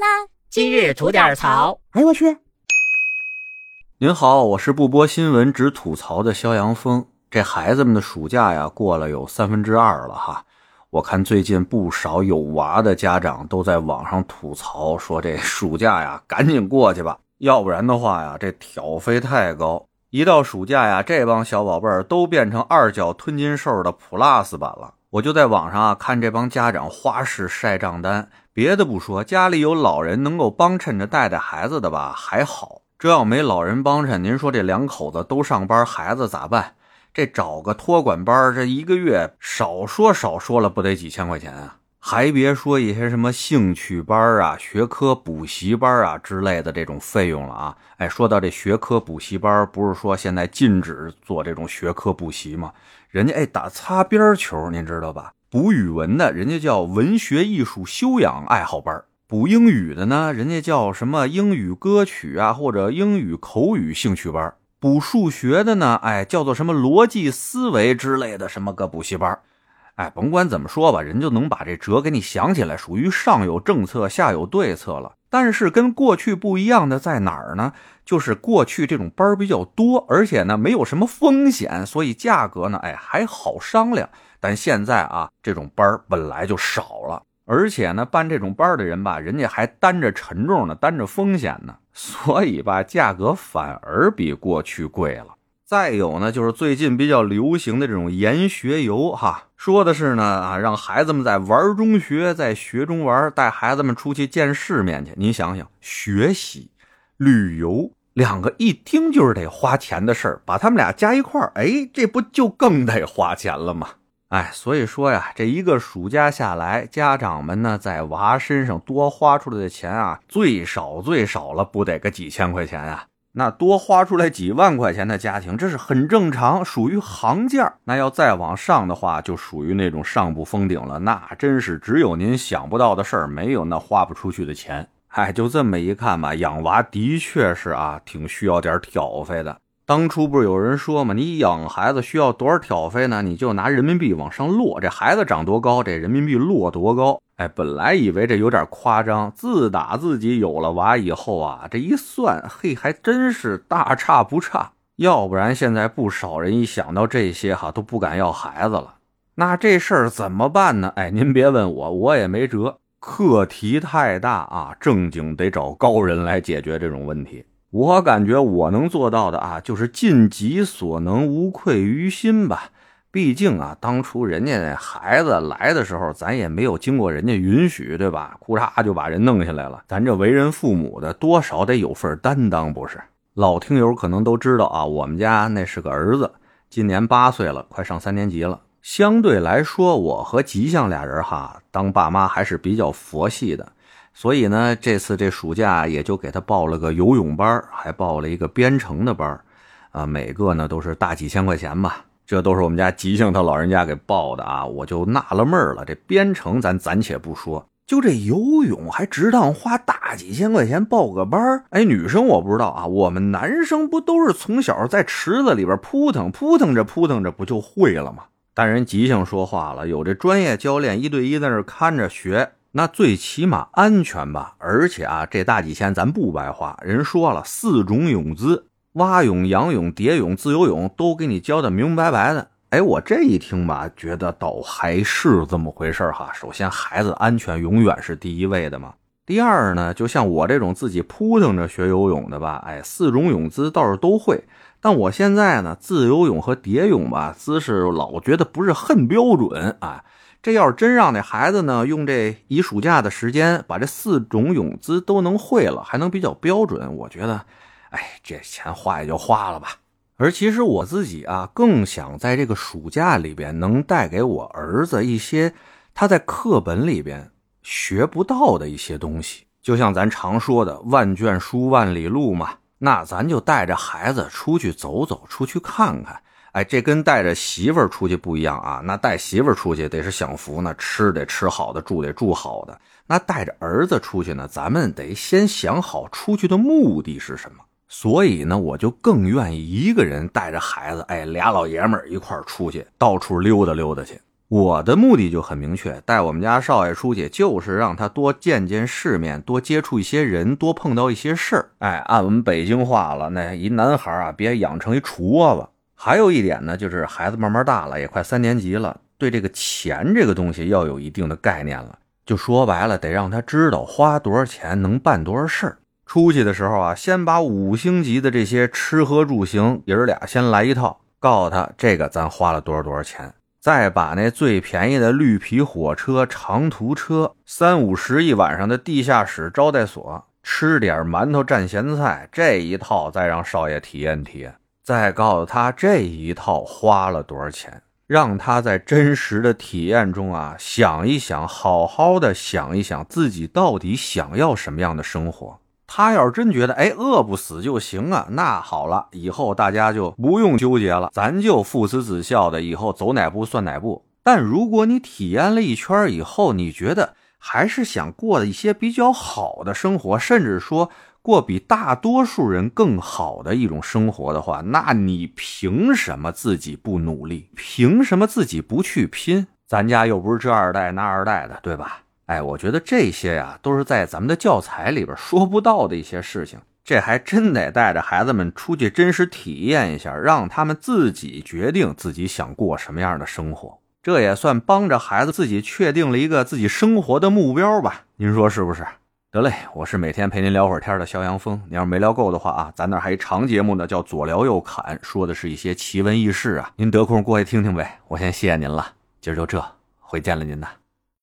啦！今日吐点槽。哎呦我去！您好，我是不播新闻只吐槽的肖阳峰。这孩子们的暑假呀，过了有三分之二了哈。我看最近不少有娃的家长都在网上吐槽，说这暑假呀，赶紧过去吧，要不然的话呀，这挑费太高。一到暑假呀，这帮小宝贝儿都变成二脚吞金兽的 Plus 版了。我就在网上啊看这帮家长花式晒账单，别的不说，家里有老人能够帮衬着带带孩子的吧还好。这要没老人帮衬，您说这两口子都上班，孩子咋办？这找个托管班，这一个月少说少说了不得几千块钱啊！还别说一些什么兴趣班啊、学科补习班啊之类的这种费用了啊！哎，说到这学科补习班，不是说现在禁止做这种学科补习吗？人家哎打擦边球，您知道吧？补语文的，人家叫文学艺术修养爱好班。补英语的呢，人家叫什么英语歌曲啊，或者英语口语兴趣班；补数学的呢，哎，叫做什么逻辑思维之类的什么个补习班。哎，甭管怎么说吧，人就能把这辙给你想起来，属于上有政策，下有对策了。但是跟过去不一样的在哪儿呢？就是过去这种班比较多，而且呢没有什么风险，所以价格呢，哎还好商量。但现在啊，这种班本来就少了。而且呢，办这种班的人吧，人家还担着沉重呢，担着风险呢，所以吧，价格反而比过去贵了。再有呢，就是最近比较流行的这种研学游，哈，说的是呢，啊，让孩子们在玩中学，在学中玩，带孩子们出去见世面去。您想想，学习、旅游两个一听就是得花钱的事儿，把他们俩加一块儿，哎，这不就更得花钱了吗？哎，所以说呀，这一个暑假下来，家长们呢在娃身上多花出来的钱啊，最少最少了不得个几千块钱啊。那多花出来几万块钱的家庭，这是很正常，属于行价。那要再往上的话，就属于那种上不封顶了。那真是只有您想不到的事儿，没有那花不出去的钱。哎，就这么一看吧，养娃的确是啊，挺需要点挑费的。当初不是有人说吗？你养孩子需要多少挑费呢？你就拿人民币往上落，这孩子长多高，这人民币落多高。哎，本来以为这有点夸张，自打自己有了娃以后啊，这一算，嘿，还真是大差不差。要不然现在不少人一想到这些哈，都不敢要孩子了。那这事儿怎么办呢？哎，您别问我，我也没辙。课题太大啊，正经得找高人来解决这种问题。我感觉我能做到的啊，就是尽己所能，无愧于心吧。毕竟啊，当初人家那孩子来的时候，咱也没有经过人家允许，对吧？哭嚓就把人弄下来了。咱这为人父母的，多少得有份担当，不是？老听友可能都知道啊，我们家那是个儿子，今年八岁了，快上三年级了。相对来说，我和吉祥俩人哈，当爸妈还是比较佛系的。所以呢，这次这暑假也就给他报了个游泳班，还报了一个编程的班，啊，每个呢都是大几千块钱吧。这都是我们家吉祥他老人家给报的啊，我就纳了闷了。这编程咱暂且不说，就这游泳还值当花大几千块钱报个班儿？哎，女生我不知道啊，我们男生不都是从小在池子里边扑腾扑腾着扑腾着不就会了吗？但人吉祥说话了，有这专业教练一对一在那看着学。那最起码安全吧，而且啊，这大几千咱不白花。人说了，四种泳姿：蛙泳、仰泳、蝶泳、自由泳，都给你教的明明白白的。哎，我这一听吧，觉得倒还是这么回事哈。首先，孩子安全永远是第一位的嘛。第二呢，就像我这种自己扑腾着学游泳的吧，哎，四种泳姿倒是都会。但我现在呢，自由泳和蝶泳吧，姿势老觉得不是很标准啊。这要是真让那孩子呢，用这一暑假的时间把这四种泳姿都能会了，还能比较标准，我觉得，哎，这钱花也就花了吧。而其实我自己啊，更想在这个暑假里边能带给我儿子一些他在课本里边学不到的一些东西。就像咱常说的“万卷书，万里路”嘛，那咱就带着孩子出去走走，出去看看。哎，这跟带着媳妇儿出去不一样啊！那带媳妇儿出去得是享福呢，吃得吃好的，住得住好的。那带着儿子出去呢，咱们得先想好出去的目的是什么。所以呢，我就更愿意一个人带着孩子，哎，俩老爷们儿一块出去，到处溜达溜达去。我的目的就很明确，带我们家少爷出去，就是让他多见见世面，多接触一些人，多碰到一些事儿。哎，按我们北京话了，那一男孩啊，别养成一厨窝子。还有一点呢，就是孩子慢慢大了，也快三年级了，对这个钱这个东西要有一定的概念了。就说白了，得让他知道花多少钱能办多少事儿。出去的时候啊，先把五星级的这些吃喝住行爷儿俩先来一套，告诉他这个咱花了多少多少钱。再把那最便宜的绿皮火车、长途车，三五十一晚上的地下室招待所，吃点馒头蘸咸菜这一套，再让少爷体验体验。再告诉他这一套花了多少钱，让他在真实的体验中啊想一想，好好的想一想自己到底想要什么样的生活。他要是真觉得哎饿不死就行啊，那好了，以后大家就不用纠结了，咱就父慈子孝的，以后走哪步算哪步。但如果你体验了一圈以后，你觉得还是想过的一些比较好的生活，甚至说过比大多数人更好的一种生活的话，那你凭什么自己不努力？凭什么自己不去拼？咱家又不是这二代那二代的，对吧？哎，我觉得这些呀，都是在咱们的教材里边说不到的一些事情。这还真得带着孩子们出去真实体验一下，让他们自己决定自己想过什么样的生活。这也算帮着孩子自己确定了一个自己生活的目标吧？您说是不是？得嘞，我是每天陪您聊会儿天的肖阳峰。你要是没聊够的话啊，咱那还一长节目呢，叫左聊右侃，说的是一些奇闻异事啊。您得空过去听听呗。我先谢谢您了，今儿就这，回见了您呐。